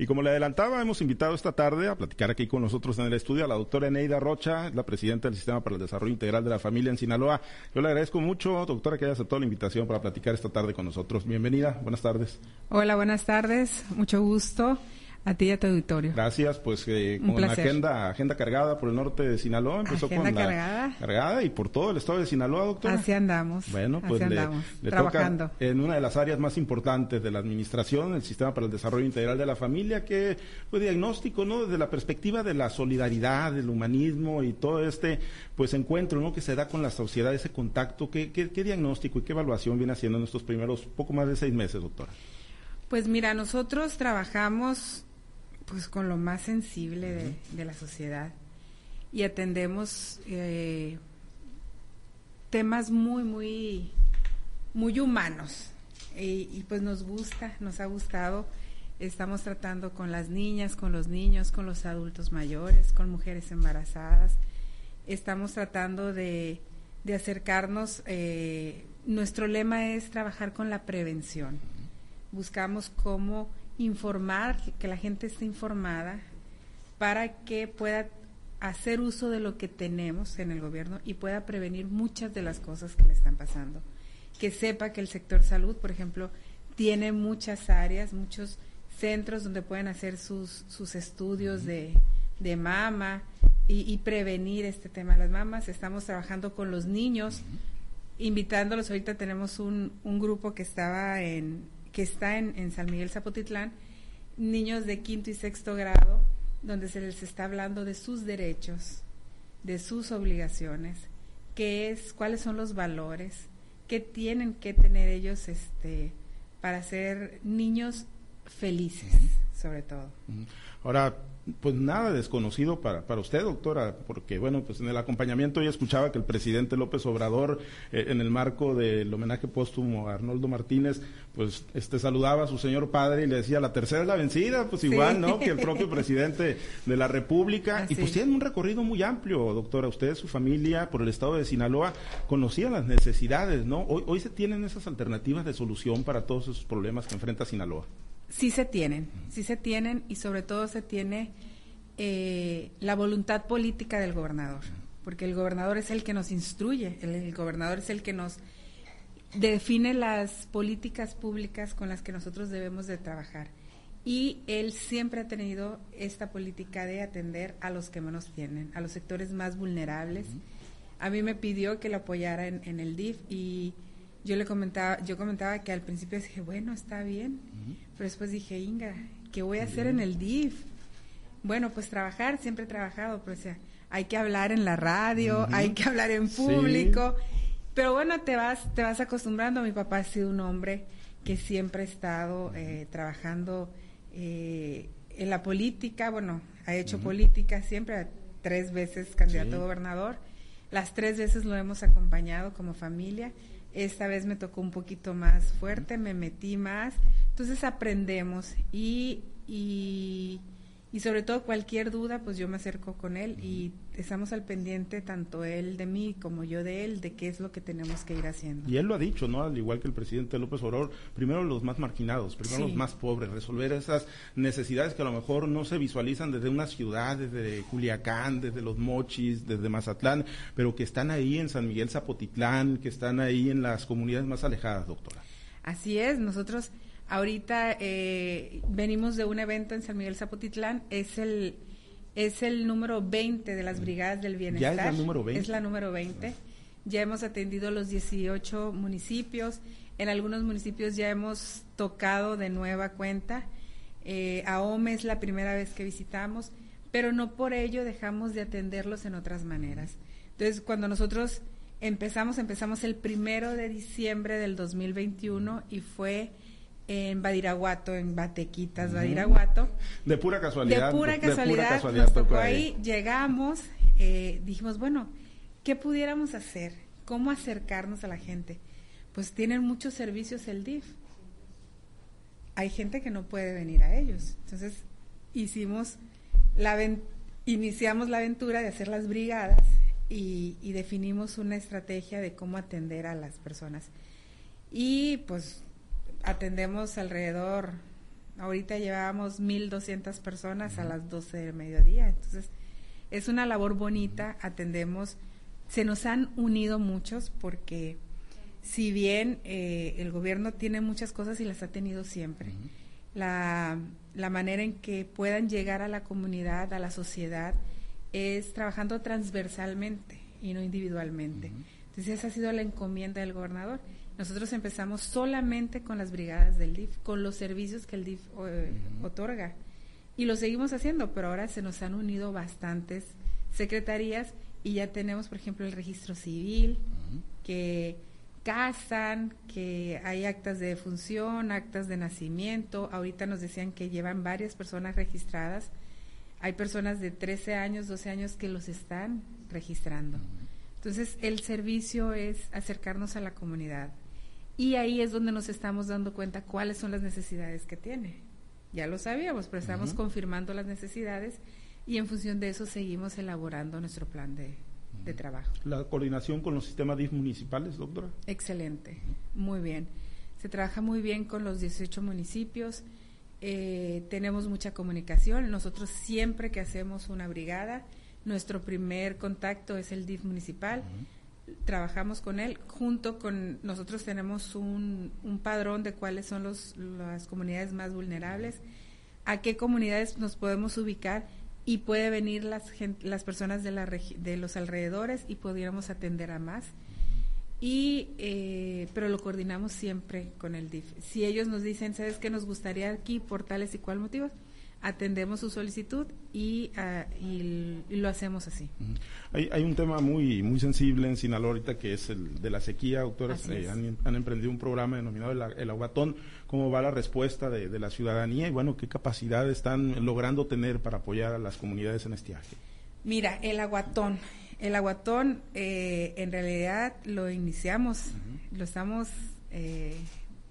Y como le adelantaba, hemos invitado esta tarde a platicar aquí con nosotros en el estudio a la doctora Eneida Rocha, la presidenta del Sistema para el Desarrollo Integral de la Familia en Sinaloa. Yo le agradezco mucho, doctora, que haya aceptado la invitación para platicar esta tarde con nosotros. Bienvenida, buenas tardes. Hola, buenas tardes, mucho gusto. A ti y a tu auditorio. Gracias, pues eh, con la agenda, agenda cargada por el norte de Sinaloa, empezó con la cargada. cargada y por todo el estado de Sinaloa, doctora. Así andamos. Bueno, pues le, trabajando. en una de las áreas más importantes de la administración, el Sistema para el Desarrollo Integral de la Familia, que fue diagnóstico, ¿no? Desde la perspectiva de la solidaridad, del humanismo y todo este, pues encuentro, ¿no? Que se da con la sociedad, ese contacto, ¿qué, qué, qué diagnóstico y qué evaluación viene haciendo en estos primeros poco más de seis meses, doctora? Pues mira, nosotros trabajamos pues con lo más sensible de, la sociedad y atendemos eh, temas muy, muy, muy humanos. Y, pues nos gusta, nos ha gustado. Estamos tratando con las niñas, con los niños, con los adultos mayores, con mujeres embarazadas. Estamos tratando de, de acercarnos. Eh, nuestro lema es trabajar con la prevención. Buscamos cómo informar, que la gente esté informada para que pueda hacer uso de lo que tenemos en el gobierno y pueda prevenir muchas de las cosas que le están pasando. Que sepa que el sector salud, por ejemplo, tiene muchas áreas, muchos centros donde pueden hacer sus, sus estudios de, de mama y, prevenir este tema de las mamas. Estamos trabajando con los niños, invitándolos. Ahorita tenemos un, un grupo que estaba en, que está en, San Miguel Zapotitlán, niños de quinto y sexto grado, donde se les está hablando de sus derechos, de sus obligaciones, qué es, cuáles son los valores, qué tienen que tener ellos este, para ser niños felices, sobre todo. Ahora, pues nada desconocido para, para usted, doctora, porque bueno, pues en el acompañamiento ya escuchaba que el presidente López Obrador, eh, en el marco del homenaje póstumo a Arnoldo Martínez, pues este saludaba a su señor padre y le decía, la tercera es la vencida, pues igual, ¿no? Que el propio presidente de la República. Y pues tienen un recorrido muy amplio, doctora. Usted, su familia, por el estado de Sinaloa, conocían las necesidades, ¿no? Hoy, hoy se tienen esas alternativas de solución para todos esos problemas que enfrenta Sinaloa. Sí se tienen, sí se tienen y sobre todo se tiene eh, la voluntad política del gobernador, porque el gobernador es el que nos instruye, el, gobernador es el que nos define las políticas públicas con las que nosotros debemos de trabajar. Y él siempre ha tenido esta política de atender a los que menos tienen, a los sectores más vulnerables. A mí me pidió que lo apoyara en, el DIF y yo le comentaba, yo comentaba que al principio dije, bueno, está bien, pero después dije, Inga, ¿qué voy a hacer en el DIF? Bueno, pues trabajar, siempre he trabajado, pero o sea, hay que hablar en la radio, hay que hablar en público. Pero bueno, te vas, te vas acostumbrando. Mi papá ha sido un hombre que siempre ha estado eh, trabajando eh, en la política, bueno, ha hecho política siempre, tres veces candidato a gobernador. Las tres veces lo hemos acompañado como familia. Esta vez me tocó un poquito más fuerte, me metí más. Entonces aprendemos y, y, y sobre todo cualquier duda, pues yo me acerco con él y estamos al pendiente tanto él de mí como yo de él de qué es lo que tenemos que ir haciendo. Y él lo ha dicho, ¿no? Al igual que el presidente López Obrador, primero los más marginados, primero los más pobres, resolver esas necesidades que a lo mejor no se visualizan desde una ciudad, desde Culiacán, desde los Mochis, desde Mazatlán, pero que están ahí en San Miguel Zapotitlán, que están ahí en las comunidades más alejadas, doctora. Así es, nosotros ahorita eh, venimos de un evento en San Miguel Zapotitlán, es el es el número 20 de las mm. brigadas del bienestar. Ya es la número 20. Es la número 20. Ya hemos atendido los 18 municipios. En algunos municipios ya hemos tocado de nueva cuenta. Eh, a OME es la primera vez que visitamos, pero no por ello dejamos de atenderlos en otras maneras. Entonces, cuando nosotros empezamos, empezamos el primero de diciembre del 2021 y fue en Badiraguato, en Batequitas, Badiraguato. De pura casualidad. De pura casualidad, nos tocó ahí, llegamos, eh, dijimos, bueno, ¿qué pudiéramos hacer? ¿Cómo acercarnos a la gente? Pues tienen muchos servicios el DIF. Hay gente que no puede venir a ellos. Entonces, hicimos la iniciamos la aventura de hacer las brigadas y, y definimos una estrategia de cómo atender a las personas. Y pues atendemos alrededor Ahorita llevábamos 1.200 personas a las 12 del mediodía. Entonces, es una labor bonita, atendemos. Se nos han unido muchos porque si bien eh, el gobierno tiene muchas cosas y las ha tenido siempre, la, la, manera en que puedan llegar a la comunidad, a la sociedad, es trabajando transversalmente y no individualmente. Entonces esa ha sido la encomienda del gobernador. Nosotros empezamos solamente con las brigadas del DIF, con los servicios que el DIF eh, otorga. Y lo seguimos haciendo, pero ahora se nos han unido bastantes secretarías y ya tenemos, por ejemplo, el registro civil, que casan, que hay actas de defunción, actas de nacimiento. Ahorita nos decían que llevan varias personas registradas. Hay personas de 13 años, 12 años que los están registrando. Entonces, el servicio es acercarnos a la comunidad. Y ahí es donde nos estamos dando cuenta cuáles son las necesidades que tiene. Ya lo sabíamos, pero estamos confirmando las necesidades y en función de eso seguimos elaborando nuestro plan de, de trabajo. ¿La coordinación con los sistemas DIF municipales, doctora? Excelente, muy bien. Se trabaja muy bien con los 18 municipios, eh, tenemos mucha comunicación. Nosotros siempre que hacemos una brigada, nuestro primer contacto es el DIF municipal. Trabajamos con él, junto con nosotros tenemos un, un padrón de cuáles son los, las comunidades más vulnerables, a qué comunidades nos podemos ubicar y puede venir las, las personas de, la de los alrededores y pudiéramos atender a más. Y, eh, pero lo coordinamos siempre con el DIF. Si ellos nos dicen, ¿sabes qué nos gustaría aquí por tales y cual motivos? Atendemos su solicitud y, ah, y, lo hacemos así. hay, hay, un tema muy muy sensible en Sinaloa ahorita que es el de la sequía, doctores. Eh, han, emprendido un programa denominado el, Aguatón. ¿Cómo va la respuesta de, la ciudadanía y bueno, qué capacidad están logrando tener para apoyar a las comunidades en estiaje? Mira, el Aguatón. El Aguatón eh, en realidad lo iniciamos, lo estamos... Eh,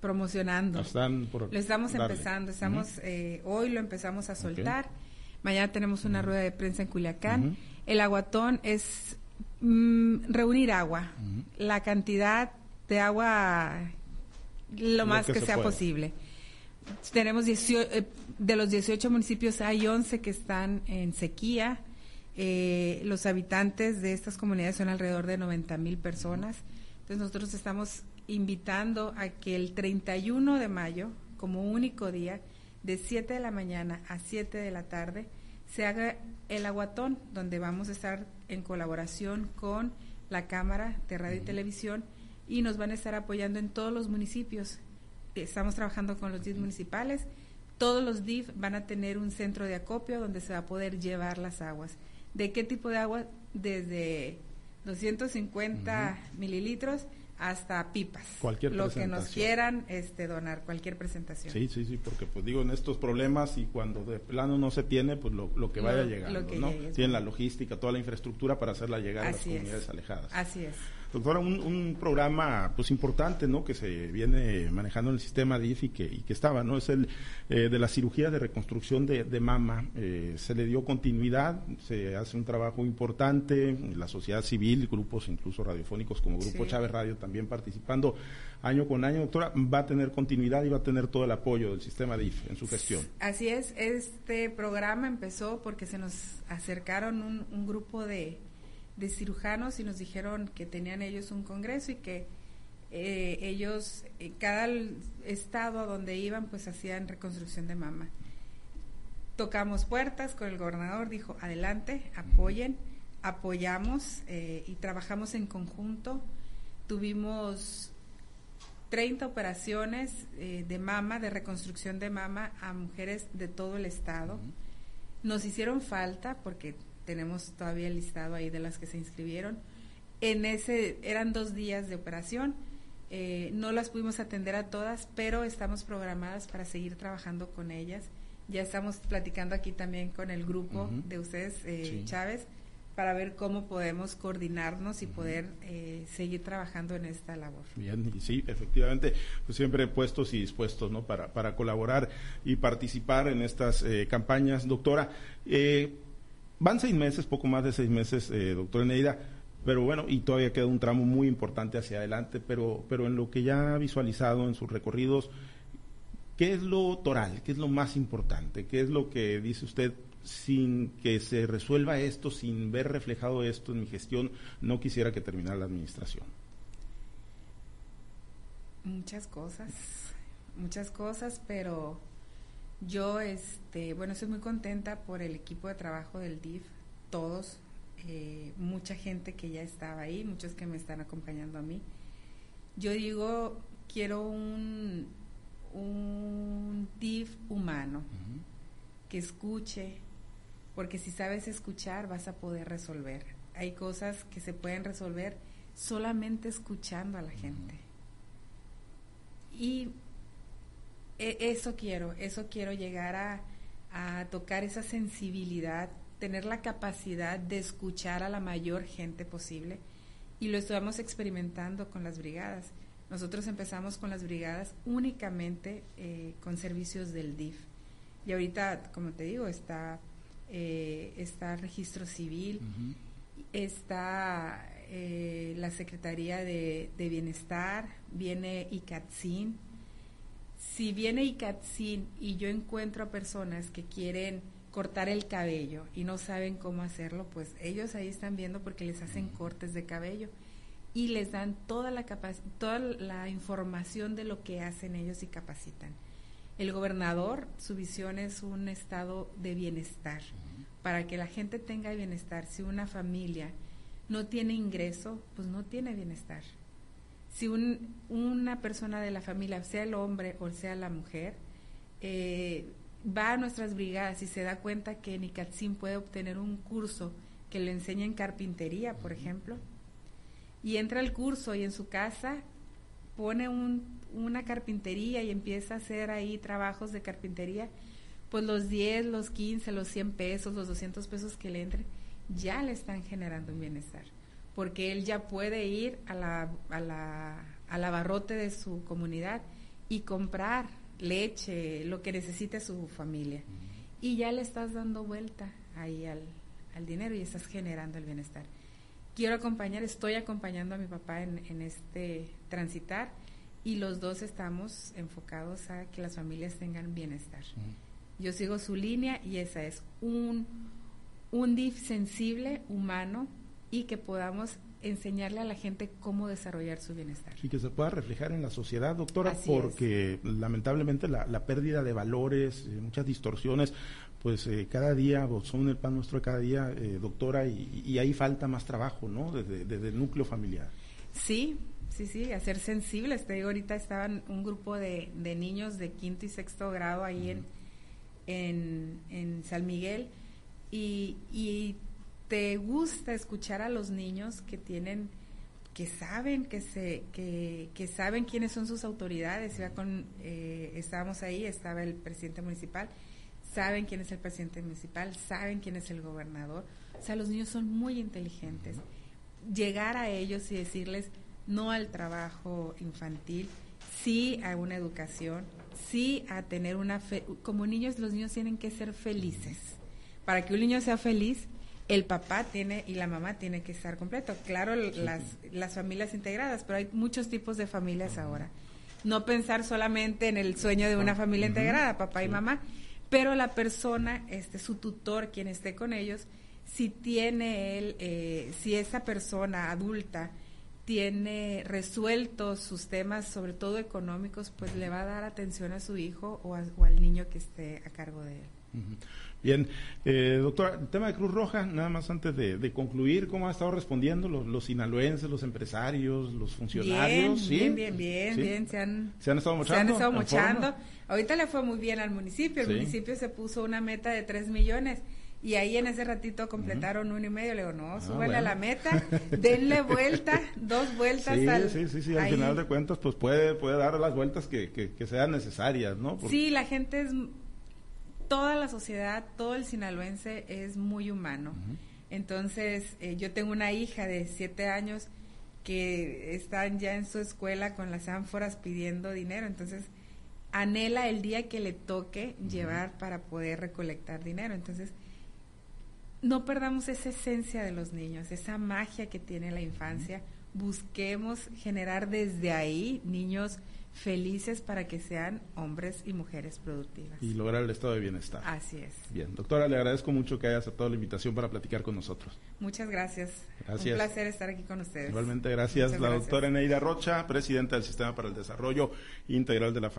promocionando. lo estamos empezando, estamos eh, hoy lo empezamos a soltar. Mañana tenemos una rueda de prensa en Culiacán. El aguatón es mm, reunir agua, la cantidad de agua lo, más que, sea posible. Tenemos 18, eh, de los 18 municipios hay 11 que están en sequía. Eh, los habitantes de estas comunidades son alrededor de 90 mil personas. Entonces nosotros estamos invitando a que el 31 de mayo, como único día, de 7 de la mañana a 7 de la tarde, se haga el aguatón, donde vamos a estar en colaboración con la Cámara de Radio y Televisión y nos van a estar apoyando en todos los municipios. Estamos trabajando con los DIF municipales. Todos los DIF van a tener un centro de acopio donde se va a poder llevar las aguas. ¿De qué tipo de agua? Desde 250 mililitros hasta pipas. Cualquier Lo que nos quieran este, donar, cualquier presentación. Sí, sí, sí, porque pues digo, en estos problemas y cuando de plano no se tiene, pues lo, lo que vaya llegando, ¿no? Tienen la logística, toda la infraestructura para hacerla llegar a las comunidades alejadas. Así es. Doctora, un, un, programa pues importante, ¿no? Que se viene manejando en el sistema DIF y que, y que estaba, ¿no? Es el eh, de la cirugía de reconstrucción de, de mama. Eh, se le dio continuidad, se hace un trabajo importante, la sociedad civil, grupos incluso radiofónicos como Grupo Chávez Radio también participando año con año. Doctora, va a tener continuidad y va a tener todo el apoyo del sistema DIF en su gestión. Así es, este programa empezó porque se nos acercaron un, un grupo de de cirujanos y nos dijeron que tenían ellos un congreso y que eh, ellos, en cada estado a donde iban, pues hacían reconstrucción de mama. Tocamos puertas con el gobernador, dijo, adelante, apoyen, apoyamos eh, y trabajamos en conjunto. Tuvimos 30 operaciones eh, de mama, de reconstrucción de mama a mujeres de todo el estado. Nos hicieron falta porque tenemos todavía el listado ahí de las que se inscribieron. En ese eran dos días de operación. Eh, no las pudimos atender a todas, pero estamos programadas para seguir trabajando con ellas. Ya estamos platicando aquí también con el grupo de ustedes, eh, Chávez, para ver cómo podemos coordinarnos y poder eh, seguir trabajando en esta labor. Bien, y sí, efectivamente, pues siempre puestos y dispuestos ¿no? para, para colaborar y participar en estas campañas. Doctora, eh, Van seis meses, poco más de seis meses, eh, doctor pero bueno, y todavía queda un tramo muy importante hacia adelante, pero, pero en lo que ya ha visualizado en sus recorridos, ¿Qué es lo toral? ¿Qué es lo más importante? ¿Qué es lo que dice usted? Sin que se resuelva esto, sin ver reflejado esto en mi gestión, no quisiera que terminara la administración. Muchas cosas, muchas cosas, pero yo, este, bueno, estoy muy contenta por el equipo de trabajo del DIF, todos, eh, mucha gente que ya estaba ahí, muchos que me están acompañando a mí. Yo digo, quiero un, un DIF humano, que escuche, porque si sabes escuchar vas a poder resolver. Hay cosas que se pueden resolver solamente escuchando a la gente. Y eso quiero, eso quiero llegar a, a tocar esa sensibilidad, tener la capacidad de escuchar a la mayor gente posible. Y lo estamos experimentando con las brigadas. Nosotros empezamos con las brigadas únicamente eh, con servicios del DIF y ahorita, como te digo, está eh, está registro civil, está eh, la Secretaría de, de, Bienestar, viene ICATSIN, si viene ICATSIN y yo encuentro a personas que quieren cortar el cabello y no saben cómo hacerlo, pues ellos ahí están viendo porque les hacen cortes de cabello y les dan toda la toda la información de lo que hacen ellos y capacitan. El gobernador, su visión es un estado de bienestar, para que la gente tenga bienestar. Si una familia no tiene ingreso, pues no tiene bienestar si un, una persona de la familia, sea el hombre o sea la mujer, eh, va a nuestras brigadas y se da cuenta que en puede obtener un curso que le enseña en carpintería, por ejemplo, y entra al curso y en su casa pone un, una carpintería y empieza a hacer ahí trabajos de carpintería, pues los 10, los 15, los 100 pesos, los 200 pesos que le entren, ya le están generando un bienestar porque él ya puede ir a la, a la, al abarrote de su comunidad y comprar leche, lo que necesite su familia. Y ya le estás dando vuelta ahí al, al dinero y estás generando el bienestar. Quiero acompañar, estoy acompañando a mi papá en, en este transitar y los dos estamos enfocados a que las familias tengan bienestar. Yo sigo su línea y esa es un, un DIF sensible, humano, y que podamos enseñarle a la gente cómo desarrollar su bienestar. Y que se pueda reflejar en la sociedad, doctora, porque lamentablemente la, pérdida de valores, eh, muchas distorsiones, pues eh, cada día son el pan nuestro de cada día, eh, doctora, y, ahí falta más trabajo, ¿no? Desde, el núcleo familiar. Sí, sí, sí, a ser sensibles. Te digo, ahorita estaban un grupo de, de niños de quinto y sexto grado ahí en, en, en San Miguel y, y te gusta escuchar a los niños que tienen que saben que se que, que saben quiénes son sus autoridades. Con eh, estábamos ahí estaba el presidente municipal saben quién es el presidente municipal saben quién es el gobernador. O sea los niños son muy inteligentes. Llegar a ellos y decirles no al trabajo infantil sí a una educación sí a tener una fe como niños los niños tienen que ser felices. Para que un niño sea feliz el papá tiene y la mamá tiene que estar completo. Claro, las, las familias integradas, pero hay muchos tipos de familias ahora. No pensar solamente en el sueño de una familia integrada, papá y mamá, pero la persona, este, su tutor, quien esté con ellos, si tiene él, eh, si esa persona adulta tiene resueltos sus temas, sobre todo económicos, pues le va a dar atención a su hijo o, o al niño que esté a cargo de él. Bien, eh, doctora, el tema de Cruz Roja, nada más antes de, concluir, ¿cómo ha estado respondiendo los, los sinaloenses, los empresarios, los funcionarios? Bien, bien, bien, bien, Se, han, estado mochando. Se han estado mochando. Ahorita le fue muy bien al municipio, el municipio se puso una meta de 3 millones. Y ahí en ese ratito completaron uno y medio. Le digo, no, ah, súbele a la meta, denle vuelta, dos vueltas sí, Sí, sí, sí, al final de cuentas, pues puede, puede dar las vueltas que, que, sean necesarias, ¿no? Sí, la gente es toda la sociedad, todo el sinaloense es muy humano. Entonces, eh, yo tengo una hija de siete años que están ya en su escuela con las ánforas pidiendo dinero. Entonces, anhela el día que le toque llevar para poder recolectar dinero. Entonces, no perdamos esa esencia de los niños, esa magia que tiene la infancia. Busquemos generar desde ahí niños felices para que sean hombres y mujeres productivas. Y lograr el estado de bienestar. Así es. Bien, doctora, le agradezco mucho que haya aceptado la invitación para platicar con nosotros. Muchas gracias. Gracias. Un placer estar aquí con ustedes. Igualmente, gracias. Muchas la gracias. doctora Eneida Rocha, presidenta del Sistema para el Desarrollo Integral de la Familia.